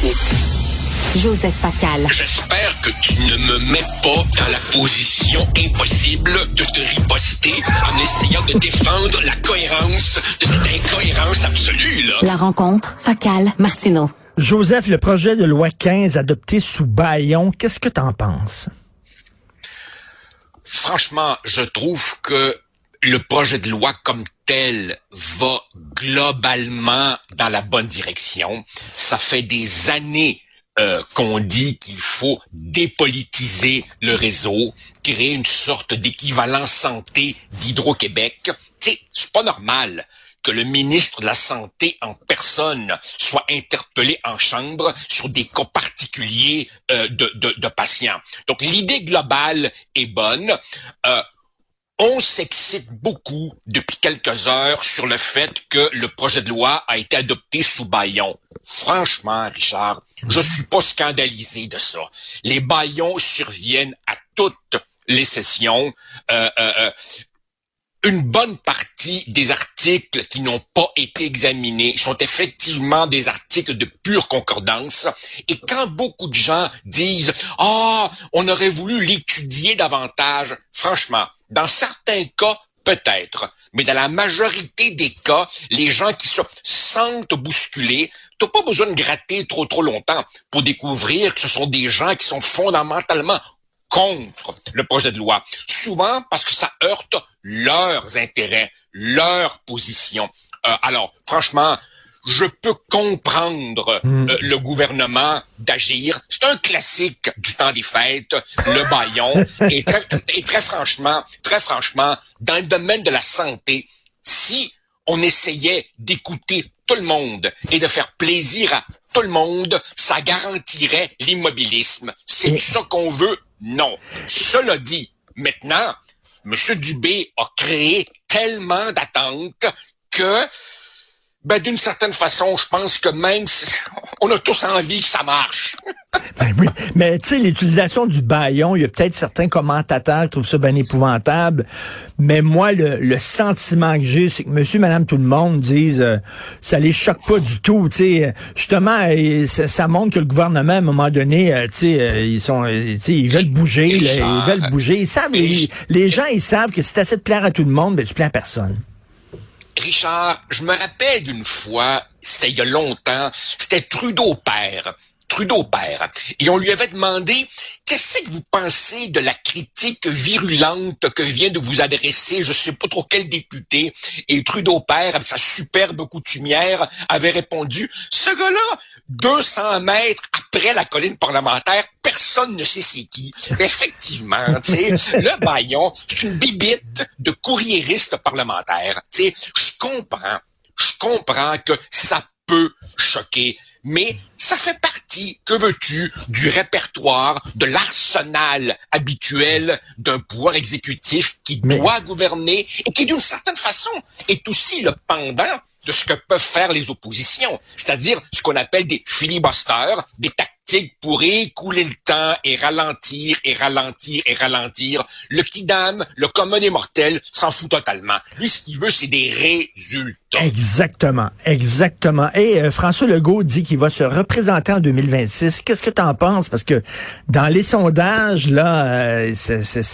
90 Joseph Facal. J'espère que tu ne me mets pas dans la position impossible de te riposter en essayant de défendre la cohérence de cette incohérence absolue, là. La rencontre, Facal, Martineau. Joseph, le projet de loi 15 adopté sous Bayon, qu'est-ce que t'en penses? Franchement, je trouve que le projet de loi comme tel va globalement dans la bonne direction. Ça fait des années euh, qu'on dit qu'il faut dépolitiser le réseau, créer une sorte d'équivalent santé d'Hydro-Québec. C'est pas normal que le ministre de la Santé en personne soit interpellé en chambre sur des cas particuliers euh, de, de, de, patients. Donc l'idée globale est bonne. Euh, on s'excite beaucoup depuis quelques heures sur le fait que le projet de loi a été adopté sous baillon. Franchement, Richard, je suis pas scandalisé de ça. Les baillons surviennent à toutes les sessions. Euh, euh, euh une bonne partie des articles qui n'ont pas été examinés sont effectivement des articles de pure concordance. Et quand beaucoup de gens disent ah on aurait voulu l'étudier davantage, franchement, dans certains cas peut-être, mais dans la majorité des cas, les gens qui se sentent bousculés, t'as pas besoin de gratter trop trop longtemps pour découvrir que ce sont des gens qui sont fondamentalement contre le projet de loi. Souvent parce que ça heurte leurs intérêts, leurs positions. Euh, alors, franchement, je peux comprendre hmm. euh, le gouvernement d'agir. C'est un classique du temps des fêtes, le baillon. et, très, et très franchement, très franchement, dans le domaine de la santé, si on essayait d'écouter tout le monde et de faire plaisir à tout le monde, ça garantirait l'immobilisme. C'est ça qu'on veut? Non. Cela dit, maintenant, M. Dubé a créé tellement d'attentes que, ben, d'une certaine façon, je pense que même on a tous envie que ça marche. ben oui, mais tu sais, l'utilisation du baillon, il y a peut-être certains commentateurs qui trouvent ça bien épouvantable, mais moi, le, sentiment que j'ai, c'est que monsieur, madame, tout le monde disent, euh, ça les choque pas du tout, tu sais. Justement, ça, montre que le gouvernement, à un moment donné, euh, tu sais, euh, ils sont, ils veulent bouger, ils veulent bouger. Ils savent, les, gens, ils savent que si tu essaies de plaire à tout le monde, ben, tu plais à personne. Richard, je me rappelle d'une fois, c'était il y a longtemps, c'était Trudeau père Trudeau père. Et on lui avait demandé, qu'est-ce que vous pensez de la critique virulente que vient de vous adresser, je sais pas trop quel député, et Trudeau père, avec sa superbe coutumière, avait répondu, ce gars-là, 200 mètres après la colline parlementaire, personne ne sait c'est qui. Effectivement, tu sais, le baillon, c'est une bibite de courriériste parlementaire. Tu sais, je comprends, je comprends que ça peut choquer mais ça fait partie, que veux-tu, du répertoire, de l'arsenal habituel d'un pouvoir exécutif qui doit gouverner et qui, d'une certaine façon, est aussi le pendant de ce que peuvent faire les oppositions, c'est-à-dire ce qu'on appelle des filibusters, des pour écouler le temps et ralentir et ralentir et ralentir. Le kidam, le commun des mortels, s'en fout totalement. Lui, ce qu'il veut, c'est des résultats. Exactement, exactement. Et euh, François Legault dit qu'il va se représenter en 2026. Qu'est-ce que tu en penses? Parce que dans les sondages, là, euh,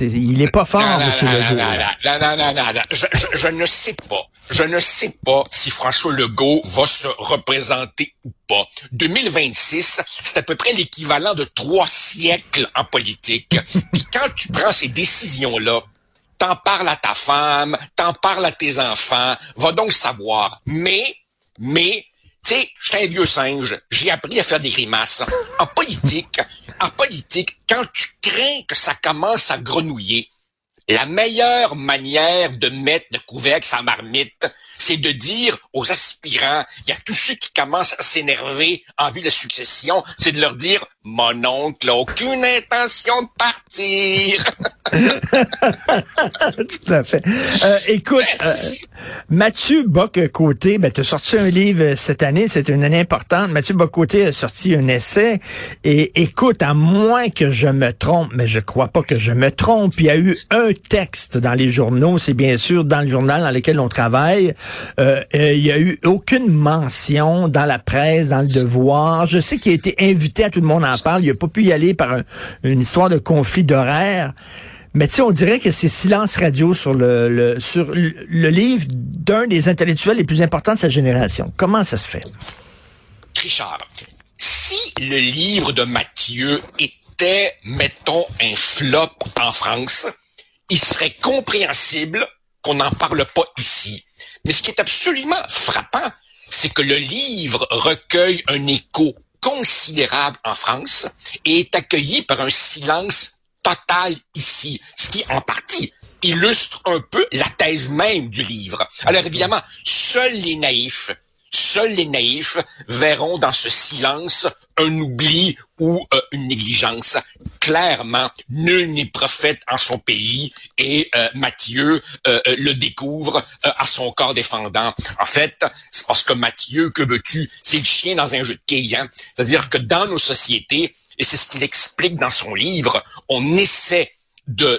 il est pas fort, M. Legault. Non, non, non, non, je, je ne sais pas. Je ne sais pas si François Legault va se représenter ou pas. 2026, c'est à peu près l'équivalent de trois siècles en politique. Puis quand tu prends ces décisions-là, t'en parles à ta femme, t'en parles à tes enfants, va donc savoir. Mais, mais, tu sais, je un vieux singe, j'ai appris à faire des grimaces. En politique, en politique, quand tu crains que ça commence à grenouiller, la meilleure manière de mettre le couvercle sa marmite, c'est de dire aux aspirants, il y a tous ceux qui commencent à s'énerver en vue de la succession, c'est de leur dire, mon oncle n'a aucune intention de partir. Tout à fait. Euh, écoute, euh, Mathieu Bock-Côté, ben, tu as sorti un livre cette année, c'est une année importante. Mathieu Bock-Côté a sorti un essai. Et écoute, à moins que je me trompe, mais je crois pas que je me trompe, il y a eu un texte dans les journaux, c'est bien sûr dans le journal dans lequel on travaille. Euh, il y a eu aucune mention dans la presse, dans le devoir. Je sais qu'il a été invité à tout le monde en parle. Il a pas pu y aller par une histoire de conflit d'horaire. Mais tu sais, on dirait que c'est silence radio sur le, sur le livre d'un des intellectuels les plus importants de sa génération. Comment ça se fait? Richard, si le livre de Mathieu était, mettons, un flop en France, il serait compréhensible qu'on n'en parle pas ici. Mais ce qui est absolument frappant, c'est que le livre recueille un écho considérable en France et est accueilli par un silence total ici, ce qui en partie illustre un peu la thèse même du livre. Alors évidemment, seuls les naïfs Seuls les naïfs verront dans ce silence un oubli ou euh, une négligence. Clairement, nul n'est prophète en son pays et euh, Matthieu euh, le découvre à son corps défendant. En fait, c'est parce que Matthieu, que veux-tu, c'est le chien dans un jeu de quilles. Hein? C'est-à-dire que dans nos sociétés, et c'est ce qu'il explique dans son livre, on essaie de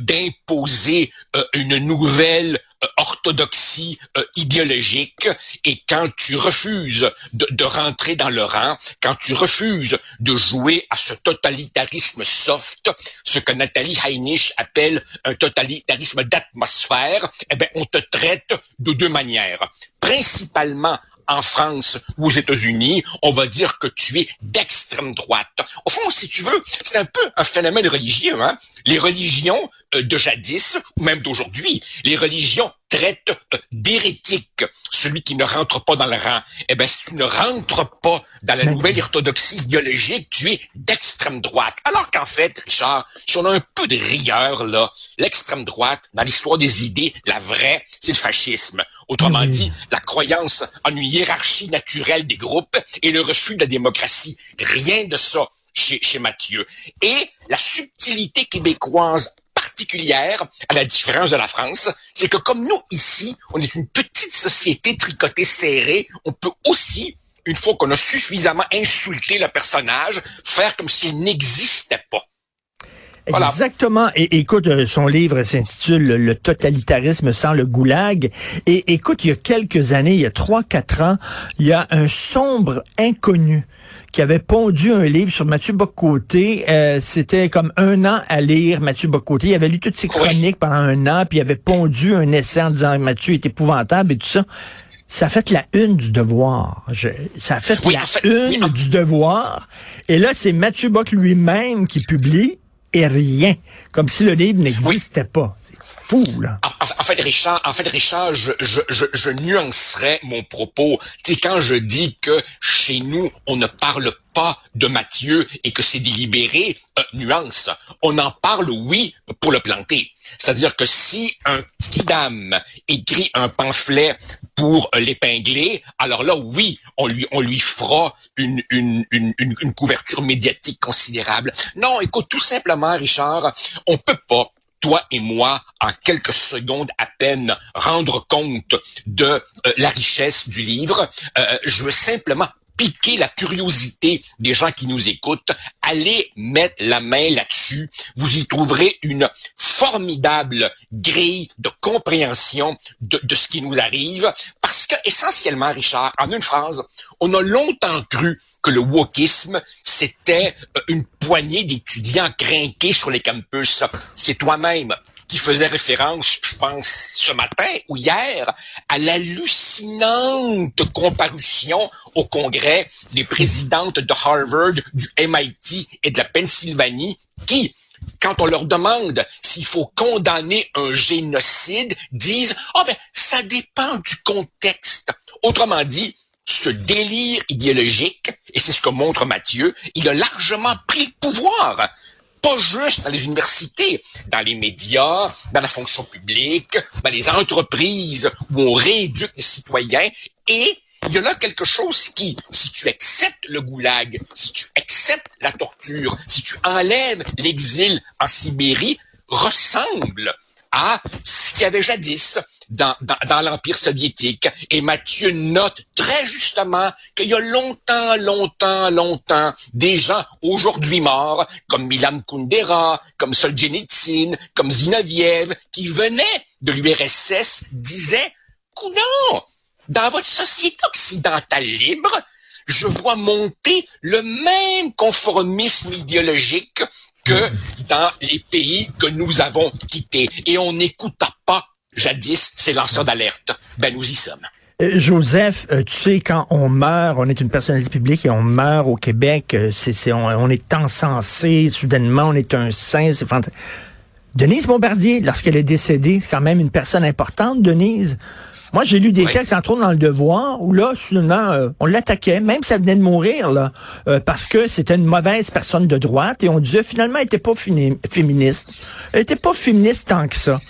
d'imposer une nouvelle euh, orthodoxie euh, idéologique et quand tu refuses de, de, rentrer dans le rang, quand tu refuses de jouer à ce totalitarisme soft, ce que Nathalie Heinisch appelle un totalitarisme d'atmosphère, eh bien, on te traite de deux manières. Principalement en France ou aux États-Unis, on va dire que tu es d'extrême droite. Au fond, si tu veux, c'est un peu un phénomène religieux. Hein? Les religions euh, de jadis, ou même d'aujourd'hui, les religions traitent euh, d'hérétique celui qui ne rentre pas dans le rang. Eh bien, si tu ne rentres pas dans la nouvelle orthodoxie idéologique, tu es d'extrême droite. Alors qu'en fait, Richard, si on a un peu de rigueur, là, l'extrême droite, dans l'histoire des idées, la vraie, c'est le fascisme. Autrement dit, la croyance en une hiérarchie naturelle des groupes et le refus de la démocratie. Rien de ça chez, chez Mathieu. Et la subtilité québécoise particulière, à la différence de la France, c'est que comme nous, ici, on est une petite société tricotée serrée, on peut aussi, une fois qu'on a suffisamment insulté le personnage, faire comme s'il n'existait pas. Exactement. Et écoute, euh, son livre s'intitule Le totalitarisme sans le goulag. Et écoute, il y a quelques années, il y a trois, quatre ans, il y a un sombre inconnu qui avait pondu un livre sur Mathieu Bocoté. Euh, C'était comme un an à lire Mathieu Bocoté. Il avait lu toutes ses chroniques pendant un an, puis il avait pondu un essai en disant que Mathieu est épouvantable et tout ça. Ça a fait la une du devoir. ça a fait la une du devoir. Et là, c'est Mathieu Bock lui-même qui publie et rien. Comme si le livre n'existait pas. En, fait, Richard, en fait, Richard, je, je, je, je nuancerais mon propos. Tu sais, quand je dis que chez nous, on ne parle pas de Mathieu et que c'est délibéré, euh, nuance. On en parle, oui, pour le planter. C'est-à-dire que si un kidam écrit un pamphlet pour l'épingler, alors là, oui, on lui, on lui fera une, une, une, une couverture médiatique considérable. Non, écoute, tout simplement, Richard, on peut pas toi et moi, en quelques secondes à peine, rendre compte de euh, la richesse du livre. Euh, je veux simplement piquer la curiosité des gens qui nous écoutent, allez mettre la main là-dessus. Vous y trouverez une formidable grille de compréhension de, ce qui nous arrive. Parce que, essentiellement, Richard, en une phrase, on a longtemps cru que le wokisme, c'était euh, une poignée d'étudiants crinqués sur les campus. C'est toi-même qui faisait référence, je pense, ce matin ou hier, à l'hallucinante comparution au Congrès des présidentes de Harvard, du MIT et de la Pennsylvanie qui, quand on leur demande s'il faut condamner un génocide, disent « Oh ben, ça dépend du contexte. » Autrement dit, ce délire idéologique, et c'est ce que montre Mathieu, il a largement pris le pouvoir pas juste dans les universités, dans les médias, dans la fonction publique, dans les entreprises où on rééduque les citoyens. Et il y a là quelque chose qui, si tu acceptes le goulag, si tu acceptes la torture, si tu enlèves l'exil en Sibérie, ressemble à ce qu'il y avait jadis dans, dans, l'Empire soviétique. Et Mathieu note très justement qu'il y a longtemps, longtemps, longtemps, des gens aujourd'hui morts, comme Milan Kundera, comme Solzhenitsyn, comme Zinoviev, qui venaient de l'URSS, disaient, non, dans votre société occidentale libre, je vois monter le même conformisme idéologique que dans les pays que nous avons quittés. Et on n'écouta pas jadis ces lanceurs d'alerte. Ben, nous y sommes. Euh, Joseph, euh, tu sais, quand on meurt, on est une personnalité publique et on meurt au Québec, euh, c'est, on, on, est encensé, soudainement, on est un saint, c'est fantastique. Denise Bombardier, lorsqu'elle est décédée, c'est quand même une personne importante, Denise. Moi, j'ai lu des textes, entre autres dans le Devoir, où là, soudainement, euh, on l'attaquait, même si ça venait de mourir, là, euh, parce que c'était une mauvaise personne de droite, et on disait finalement, elle était pas féministe. Elle était pas féministe tant que ça.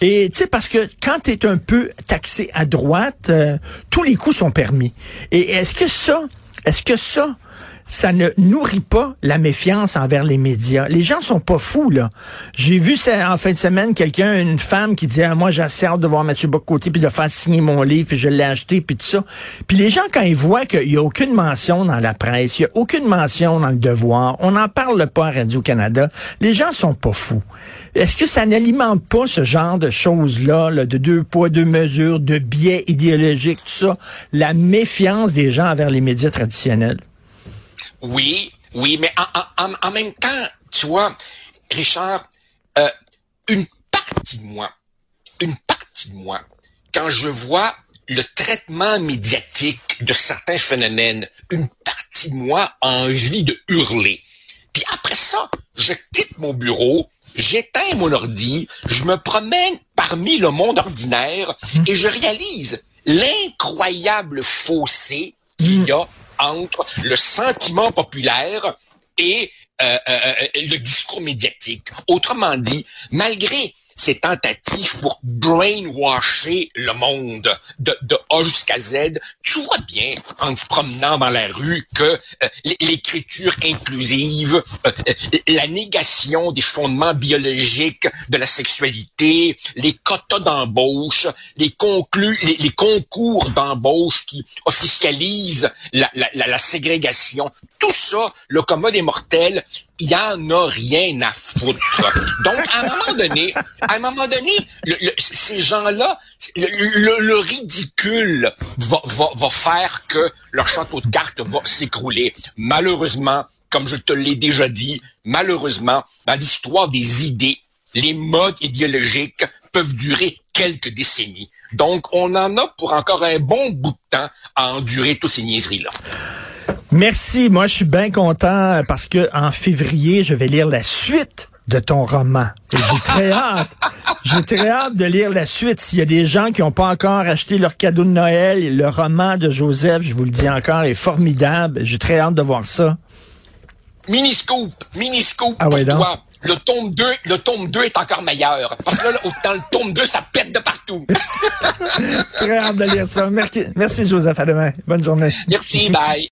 Et tu sais, parce que quand tu es un peu taxé à droite, euh, tous les coups sont permis. Et est-ce que ça, est-ce que ça, ça ne nourrit pas la méfiance envers les médias. Les gens sont pas fous, là. J'ai vu ça, en fin de semaine quelqu'un, une femme qui disait, ah, moi, j'ai de voir Mathieu Bocoté puis de faire signer mon livre puis je l'ai acheté puis tout ça. Puis les gens, quand ils voient qu'il y a aucune mention dans la presse, il y a aucune mention dans le devoir, on n'en parle pas à Radio-Canada, les gens sont pas fous. Est-ce que ça n'alimente pas ce genre de choses-là, là, de deux poids, deux mesures, de biais idéologiques, tout ça, la méfiance des gens envers les médias traditionnels? Oui, oui, mais en, même temps, tu vois, Richard, euh, une partie de moi, une partie de moi, quand je vois le traitement médiatique de certains phénomènes, une partie de moi a envie de hurler. Puis après ça, je quitte mon bureau, j'éteins mon ordi, je me promène parmi le monde ordinaire et je réalise l'incroyable fossé qu'il y a entre le sentiment populaire et euh, euh, euh, le discours médiatique. Autrement dit, malgré ces tentatives pour brainwasher le monde de, A jusqu'à Z, tu vois bien en te promenant dans la rue que euh, l'écriture inclusive, euh, la négation des fondements biologiques de la sexualité, les quotas d'embauche, les, conclus, les, concours d'embauche qui officialisent la, ségrégation, tout ça, le commun des mortels, il y en a rien à foutre. Donc, à un moment donné, à un moment donné, ces gens-là, le, ridicule va, faire que leur château de cartes va s'écrouler. Malheureusement, comme je te l'ai déjà dit, malheureusement, dans l'histoire des idées, les modes idéologiques peuvent durer quelques décennies. Donc, on en a pour encore un bon bout de temps à endurer toutes ces niaiseries-là. Merci. Moi, je suis bien content parce que en février, je vais lire la suite de ton roman. J'ai très hâte. J'ai très hâte de lire la suite. S'il y a des gens qui n'ont pas encore acheté leur cadeau de Noël, le roman de Joseph, je vous le dis encore, est formidable. J'ai très hâte de voir ça. Miniscope, miniscope ah pour toi. Le tome 2, le tome 2 est encore meilleur. Parce que là, autant le tome 2, ça pète de partout. très hâte de lire ça. Merci, merci Joseph. À demain. Bonne journée. Merci. Bye.